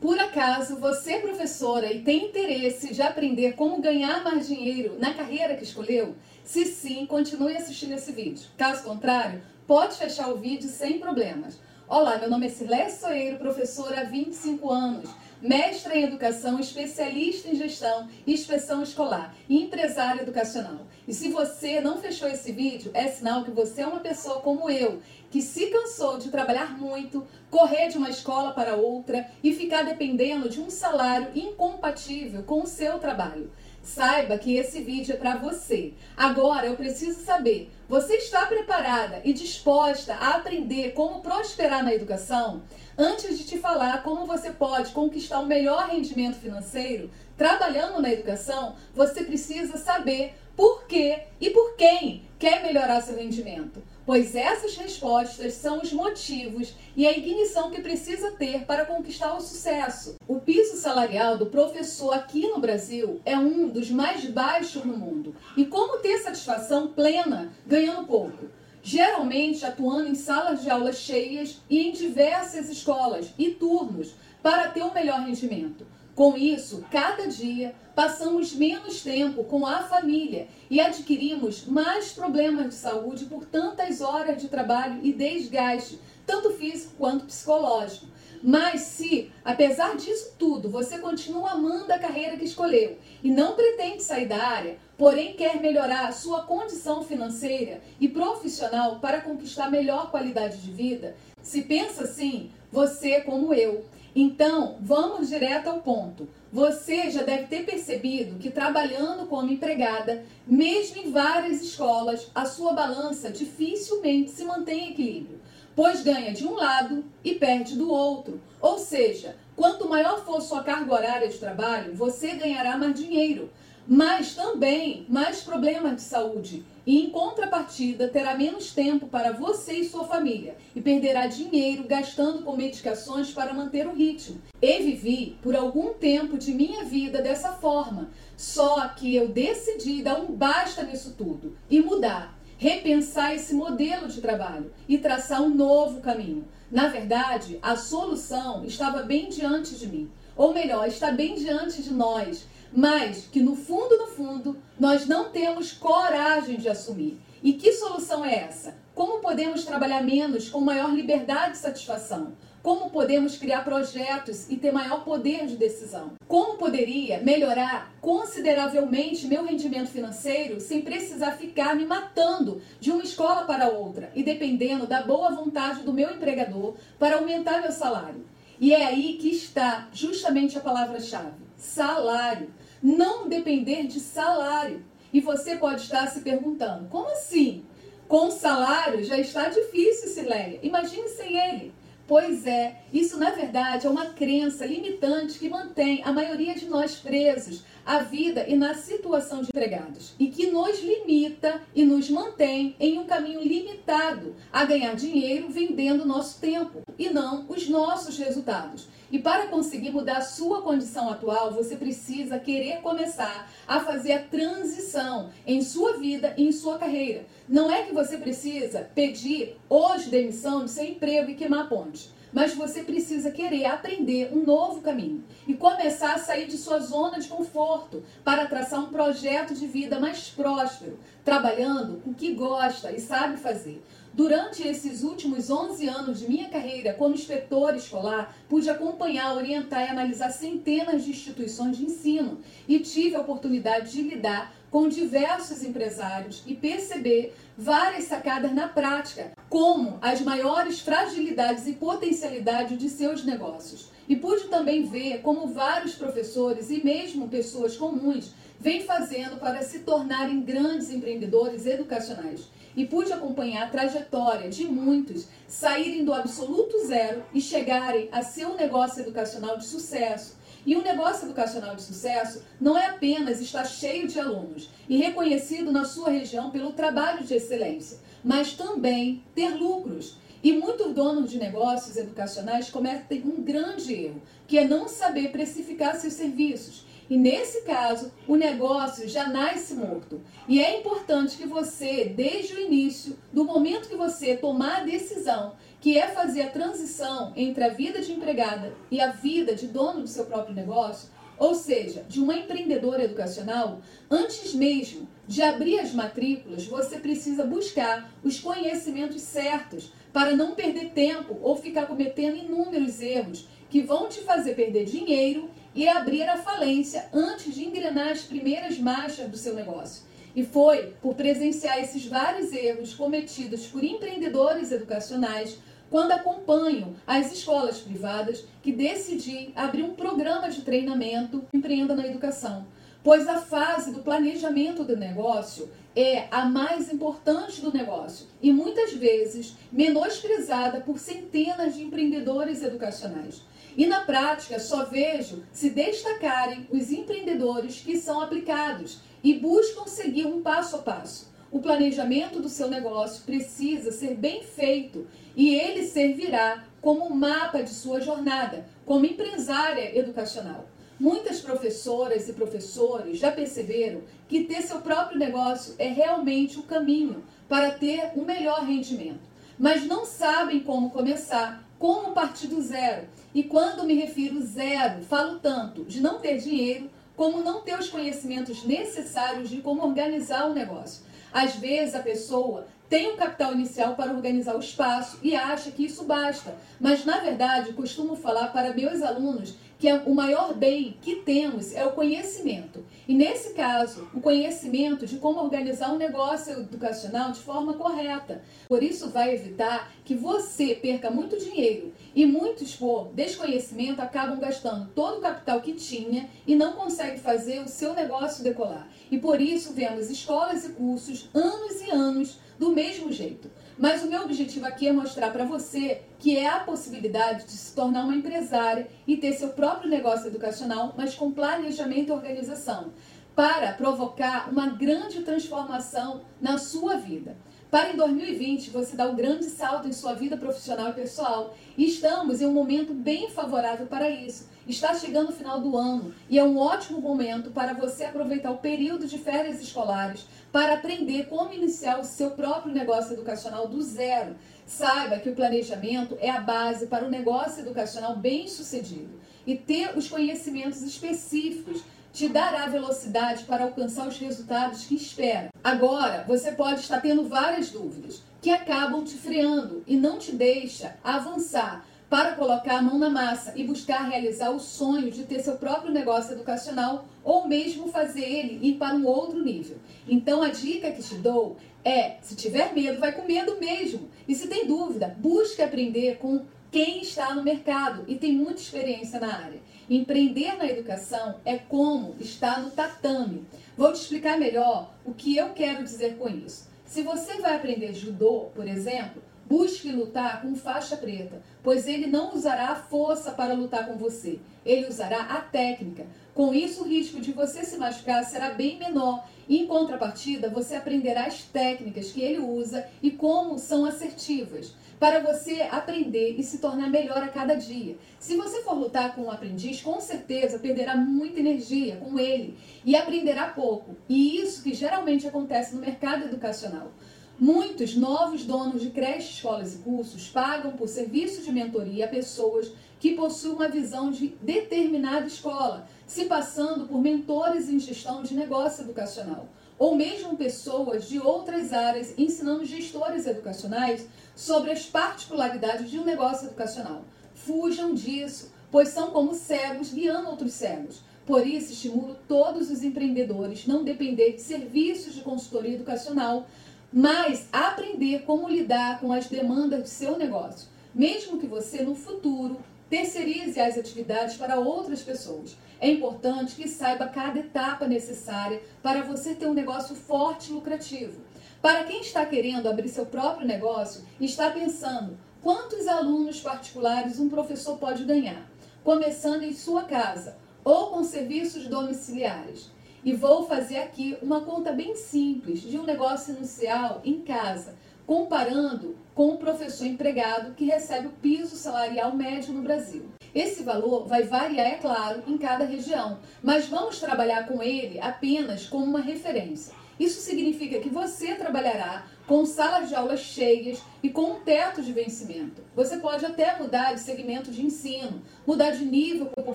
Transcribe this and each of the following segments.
Por acaso você é professora e tem interesse de aprender como ganhar mais dinheiro na carreira que escolheu? Se sim, continue assistindo esse vídeo. Caso contrário, pode fechar o vídeo sem problemas. Olá, meu nome é Cirlé Soeiro, professora há 25 anos, mestra em educação, especialista em gestão e inspeção escolar e empresária educacional. E se você não fechou esse vídeo, é sinal que você é uma pessoa como eu, que se cansou de trabalhar muito, correr de uma escola para outra e ficar dependendo de um salário incompatível com o seu trabalho. Saiba que esse vídeo é para você. Agora eu preciso saber: você está preparada e disposta a aprender como prosperar na educação? Antes de te falar como você pode conquistar o um melhor rendimento financeiro trabalhando na educação, você precisa saber por que e por quem quer melhorar seu rendimento pois essas respostas são os motivos e a ignição que precisa ter para conquistar o sucesso. O piso salarial do professor aqui no Brasil é um dos mais baixos no mundo. E como ter satisfação plena ganhando pouco? Geralmente atuando em salas de aulas cheias e em diversas escolas e turnos para ter um melhor rendimento. Com isso, cada dia passamos menos tempo com a família e adquirimos mais problemas de saúde por tantas horas de trabalho e desgaste, tanto físico quanto psicológico. Mas se, apesar disso tudo, você continua amando a carreira que escolheu e não pretende sair da área, porém quer melhorar a sua condição financeira e profissional para conquistar melhor qualidade de vida, se pensa assim, você como eu, então, vamos direto ao ponto. Você já deve ter percebido que trabalhando como empregada, mesmo em várias escolas, a sua balança dificilmente se mantém em equilíbrio, pois ganha de um lado e perde do outro. Ou seja, quanto maior for sua carga horária de trabalho, você ganhará mais dinheiro, mas também mais problemas de saúde. E, em contrapartida, terá menos tempo para você e sua família. E perderá dinheiro gastando com medicações para manter o ritmo. E vivi por algum tempo de minha vida dessa forma, só que eu decidi dar um basta nisso tudo. E mudar, repensar esse modelo de trabalho. E traçar um novo caminho. Na verdade, a solução estava bem diante de mim, ou melhor, está bem diante de nós mas que no fundo, no fundo, nós não temos coragem de assumir. E que solução é essa? Como podemos trabalhar menos com maior liberdade e satisfação? Como podemos criar projetos e ter maior poder de decisão? Como poderia melhorar consideravelmente meu rendimento financeiro sem precisar ficar me matando de uma escola para outra e dependendo da boa vontade do meu empregador para aumentar meu salário? E é aí que está justamente a palavra-chave: salário não depender de salário. E você pode estar se perguntando: como assim? Com salário já está difícil, Sileia. Imagine sem ele. Pois é, isso na verdade é uma crença limitante que mantém a maioria de nós presos à vida e na situação de empregados e que nos limita e nos mantém em um caminho limitado a ganhar dinheiro vendendo nosso tempo e não os nossos resultados. E para conseguir mudar a sua condição atual, você precisa querer começar a fazer a transição em sua vida e em sua carreira. Não é que você precisa pedir hoje demissão do seu emprego e queimar a ponte mas você precisa querer aprender um novo caminho e começar a sair de sua zona de conforto para traçar um projeto de vida mais próspero, trabalhando com o que gosta e sabe fazer. Durante esses últimos 11 anos de minha carreira como inspetor escolar, pude acompanhar, orientar e analisar centenas de instituições de ensino e tive a oportunidade de lidar com diversos empresários e perceber várias sacadas na prática, como as maiores fragilidades e potencialidades de seus negócios. E pude também ver como vários professores e mesmo pessoas comuns vêm fazendo para se tornarem grandes empreendedores educacionais e pude acompanhar a trajetória de muitos saírem do absoluto zero e chegarem a ser um negócio educacional de sucesso. E um negócio educacional de sucesso não é apenas estar cheio de alunos e reconhecido na sua região pelo trabalho de excelência, mas também ter lucros. E muitos donos de negócios educacionais cometem um grande erro, que é não saber precificar seus serviços E nesse caso, o negócio já nasce morto. E é importante que você, desde o início, do momento que você tomar a decisão, que é fazer a transição entre a vida de empregada e a vida de dono do seu próprio negócio, ou seja, de uma empreendedora educacional, antes mesmo de abrir as matrículas, você precisa buscar os conhecimentos certos para não perder tempo ou ficar cometendo inúmeros erros que vão te fazer perder dinheiro e abrir a falência antes de engrenar as primeiras marchas do seu negócio. E foi por presenciar esses vários erros cometidos por empreendedores educacionais quando acompanho as escolas privadas que decidi abrir um programa de treinamento Empreenda na Educação. Pois a fase do planejamento do negócio é a mais importante do negócio e muitas vezes menosprezada por centenas de empreendedores educacionais. E na prática, só vejo se destacarem os empreendedores que são aplicados e buscam seguir um passo a passo. O planejamento do seu negócio precisa ser bem feito e ele servirá como mapa de sua jornada como empresária educacional. Muitas professoras e professores já perceberam que ter seu próprio negócio é realmente o caminho para ter um melhor rendimento, mas não sabem como começar como partir do zero. E quando me refiro zero, falo tanto de não ter dinheiro como não ter os conhecimentos necessários de como organizar o negócio. Às vezes a pessoa tem um capital inicial para organizar o espaço e acha que isso basta, mas na verdade costumo falar para meus alunos que é o maior bem que temos é o conhecimento. E nesse caso, o conhecimento de como organizar um negócio educacional de forma correta. Por isso vai evitar que você perca muito dinheiro e muitos por desconhecimento acabam gastando todo o capital que tinha e não conseguem fazer o seu negócio decolar. E por isso vemos escolas e cursos anos e anos do mesmo jeito. Mas o meu objetivo aqui é mostrar para você que é a possibilidade de se tornar uma empresária e ter seu próprio negócio educacional, mas com planejamento e organização, para provocar uma grande transformação na sua vida. Para em 2020 você dar um grande salto em sua vida profissional e pessoal. E estamos em um momento bem favorável para isso. Está chegando o final do ano e é um ótimo momento para você aproveitar o período de férias escolares para aprender como iniciar o seu próprio negócio educacional do zero. Saiba que o planejamento é a base para o negócio educacional bem sucedido e ter os conhecimentos específicos te dará velocidade para alcançar os resultados que espera. Agora, você pode estar tendo várias dúvidas que acabam te freando e não te deixa avançar para colocar a mão na massa e buscar realizar o sonho de ter seu próprio negócio educacional ou mesmo fazer ele ir para um outro nível. Então a dica que te dou é, se tiver medo, vai com medo mesmo. E se tem dúvida, busque aprender com quem está no mercado e tem muita experiência na área. Empreender na educação é como estar no tatame. Vou te explicar melhor o que eu quero dizer com isso. Se você vai aprender judô, por exemplo, busque lutar com faixa preta, pois ele não usará a força para lutar com você, ele usará a técnica. Com isso, o risco de você se machucar será bem menor. Em contrapartida, você aprenderá as técnicas que ele usa e como são assertivas para você aprender e se tornar melhor a cada dia. Se você for lutar com um aprendiz, com certeza perderá muita energia com ele e aprenderá pouco. E isso que geralmente acontece no mercado educacional. Muitos novos donos de creches, escolas e cursos pagam por serviço de mentoria a pessoas que possuem uma visão de determinada escola, se passando por mentores em gestão de negócio educacional ou mesmo pessoas de outras áreas ensinando gestores educacionais sobre as particularidades de um negócio educacional. Fujam disso, pois são como cegos guiando outros cegos. Por isso, estimulo todos os empreendedores não depender de serviços de consultoria educacional, mas aprender como lidar com as demandas de seu negócio, mesmo que você no futuro terceirize as atividades para outras pessoas. É importante que saiba cada etapa necessária para você ter um negócio forte e lucrativo. Para quem está querendo abrir seu próprio negócio e está pensando quantos alunos particulares um professor pode ganhar, começando em sua casa ou com serviços domiciliares. E vou fazer aqui uma conta bem simples de um negócio inicial em casa comparando com o professor empregado que recebe o piso salarial médio no Brasil. Esse valor vai variar, é claro, em cada região, mas vamos trabalhar com ele apenas como uma referência. Isso significa que você trabalhará com salas de aulas cheias e com um teto de vencimento. Você pode até mudar de segmento de ensino, mudar de nível por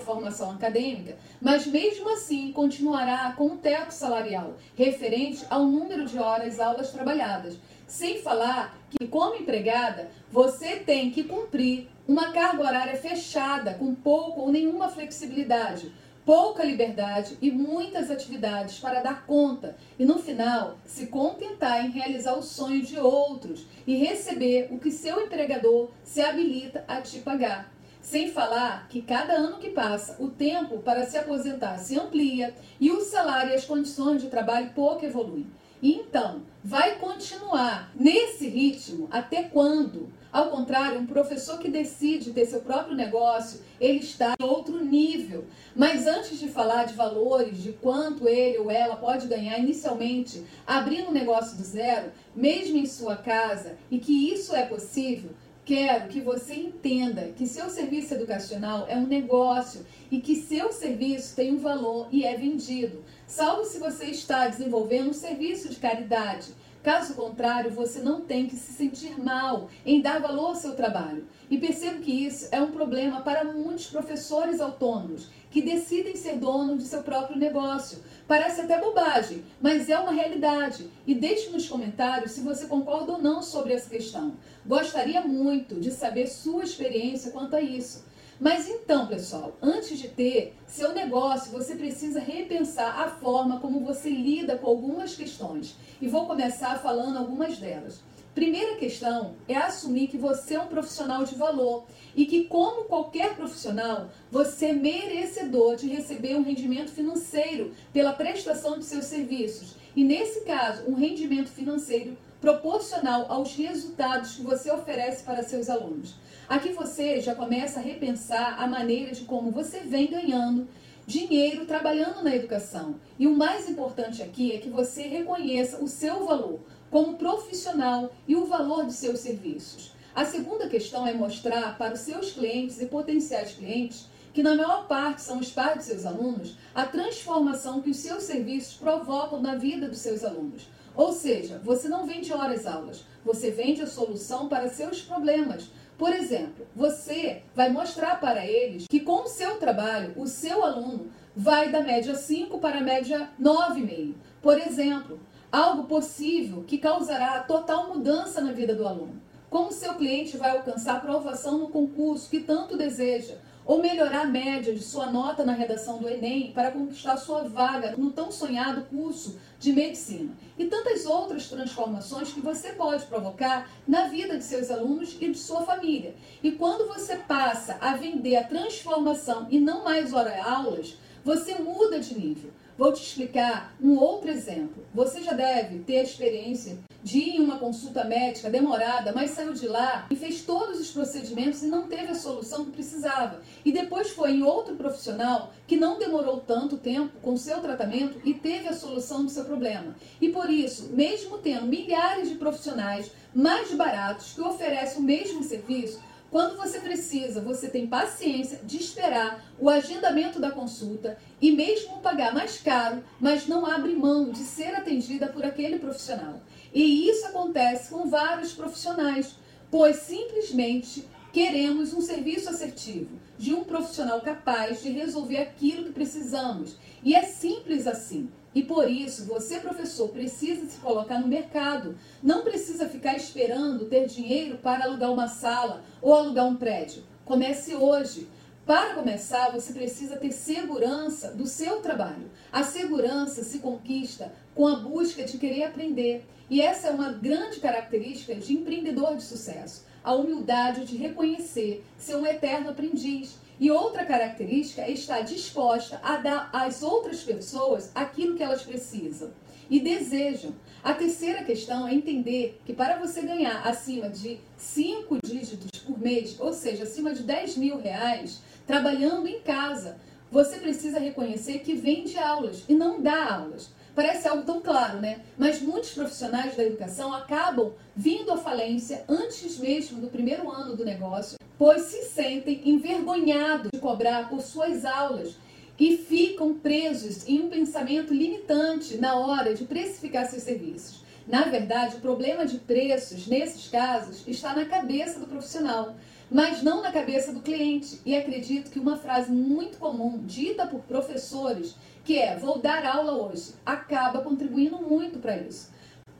formação acadêmica, mas mesmo assim continuará com um teto salarial referente ao número de horas aulas trabalhadas. Sem falar que, como empregada, você tem que cumprir uma carga horária fechada, com pouco ou nenhuma flexibilidade pouca liberdade e muitas atividades para dar conta e no final se contentar em realizar o sonho de outros e receber o que seu empregador se habilita a te pagar. Sem falar que cada ano que passa, o tempo para se aposentar se amplia e o salário e as condições de trabalho pouco evoluem. Então, vai continuar nesse ritmo até quando? Ao contrário, um professor que decide ter seu próprio negócio, ele está em outro nível. Mas antes de falar de valores, de quanto ele ou ela pode ganhar inicialmente abrindo um negócio do zero, mesmo em sua casa, e que isso é possível, Quero que você entenda que seu serviço educacional é um negócio e que seu serviço tem um valor e é vendido, salvo se você está desenvolvendo um serviço de caridade. Caso contrário, você não tem que se sentir mal em dar valor ao seu trabalho. E percebo que isso é um problema para muitos professores autônomos que decidem ser donos de seu próprio negócio. Parece até bobagem, mas é uma realidade. E deixe nos comentários se você concorda ou não sobre essa questão. Gostaria muito de saber sua experiência quanto a isso. Mas então, pessoal, antes de ter seu negócio, você precisa repensar a forma como você lida com algumas questões. E vou começar falando algumas delas. Primeira questão é assumir que você é um profissional de valor e que, como qualquer profissional, você é merecedor de receber um rendimento financeiro pela prestação de seus serviços. E, nesse caso, um rendimento financeiro proporcional aos resultados que você oferece para seus alunos. Aqui você já começa a repensar a maneira de como você vem ganhando dinheiro trabalhando na educação. E o mais importante aqui é que você reconheça o seu valor como profissional e o valor de seus serviços. A segunda questão é mostrar para os seus clientes e potenciais clientes, que na maior parte são os pais de seus alunos, a transformação que os seus serviços provocam na vida dos seus alunos. Ou seja, você não vende horas aulas, você vende a solução para seus problemas por exemplo, você vai mostrar para eles que com o seu trabalho, o seu aluno vai da média 5 para a média 9,5. Por exemplo, algo possível que causará total mudança na vida do aluno. Como seu cliente vai alcançar aprovação no concurso que tanto deseja, ou melhorar a média de sua nota na redação do Enem para conquistar sua vaga no tão sonhado curso de medicina. E tantas outras transformações que você pode provocar na vida de seus alunos e de sua família. E quando você passa a vender a transformação e não mais hora aulas, você muda de nível. Vou te explicar um outro exemplo. Você já deve ter a experiência de ir em uma consulta médica demorada, mas saiu de lá e fez todos os procedimentos e não teve a solução que precisava. E depois foi em outro profissional que não demorou tanto tempo com seu tratamento e teve a solução do seu problema. E por isso, mesmo tendo milhares de profissionais mais baratos que oferecem o mesmo serviço, quando você precisa, você tem paciência de esperar o agendamento da consulta e mesmo pagar mais caro, mas não abre mão de ser atendida por aquele profissional. E isso acontece com vários profissionais, pois simplesmente queremos um serviço assertivo de um profissional capaz de resolver aquilo que precisamos. E é simples assim. E por isso, você, professor, precisa se colocar no mercado. Não precisa ficar esperando ter dinheiro para alugar uma sala ou alugar um prédio. Comece hoje. Para começar, você precisa ter segurança do seu trabalho. A segurança se conquista com a busca de querer aprender. E essa é uma grande característica de empreendedor de sucesso. A humildade de reconhecer ser um eterno aprendiz e outra característica é estar disposta a dar às outras pessoas aquilo que elas precisam e desejam. A terceira questão é entender que para você ganhar acima de cinco dígitos por mês, ou seja, acima de 10 mil reais, trabalhando em casa, você precisa reconhecer que vende aulas e não dá aulas. Parece algo tão claro, né? Mas muitos profissionais da educação acabam vindo à falência antes mesmo do primeiro ano do negócio, pois se sentem envergonhados de cobrar por suas aulas e ficam presos em um pensamento limitante na hora de precificar seus serviços. Na verdade, o problema de preços, nesses casos, está na cabeça do profissional, mas não na cabeça do cliente. E acredito que uma frase muito comum, dita por professores, que é vou dar aula hoje, acaba contribuindo muito para isso.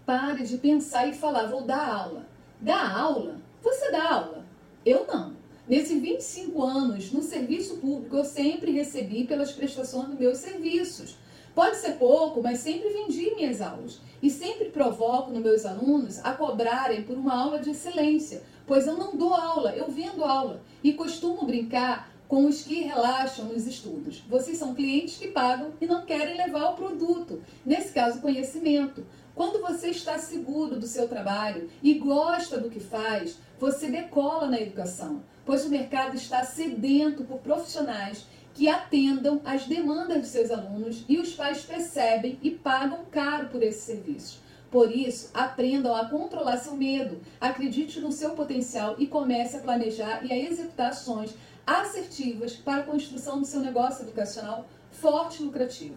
Pare de pensar e falar vou dar aula. Dar aula? Você dá aula. Eu não. Nesses 25 anos no serviço público, eu sempre recebi pelas prestações dos meus serviços. Pode ser pouco, mas sempre vendi minhas aulas. E sempre provoco nos meus alunos a cobrarem por uma aula de excelência, pois eu não dou aula, eu vendo aula. E costumo brincar com os que relaxam nos estudos. Vocês são clientes que pagam e não querem levar o produto, nesse caso, conhecimento. Quando você está seguro do seu trabalho e gosta do que faz, você decola na educação, pois o mercado está sedento por profissionais que atendam às demandas de seus alunos e os pais percebem e pagam caro por esses serviços. Por isso, aprendam a controlar seu medo, acredite no seu potencial e comece a planejar e a executar ações assertivas para a construção do seu negócio educacional forte e lucrativo.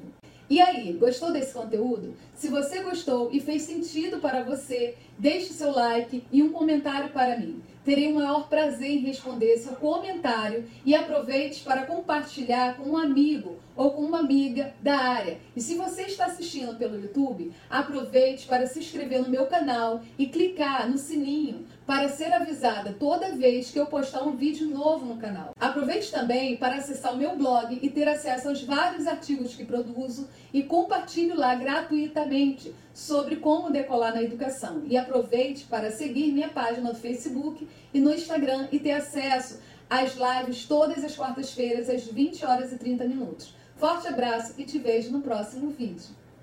E aí, gostou desse conteúdo? Se você gostou e fez sentido para você, deixe seu like e um comentário para mim. Terei o maior prazer em responder seu comentário e aproveite para compartilhar com um amigo ou com uma amiga da área. E se você está assistindo pelo YouTube, aproveite para se inscrever no meu canal e clicar no sininho para ser avisada toda vez que eu postar um vídeo novo no canal. Aproveite também para acessar o meu blog e ter acesso aos vários artigos que produzo e compartilhe lá gratuitamente sobre como decolar na educação. E aproveite para seguir minha página no Facebook e no Instagram e ter acesso às lives todas as quartas-feiras às 20 horas e 30 minutos. Forte abraço e te vejo no próximo vídeo.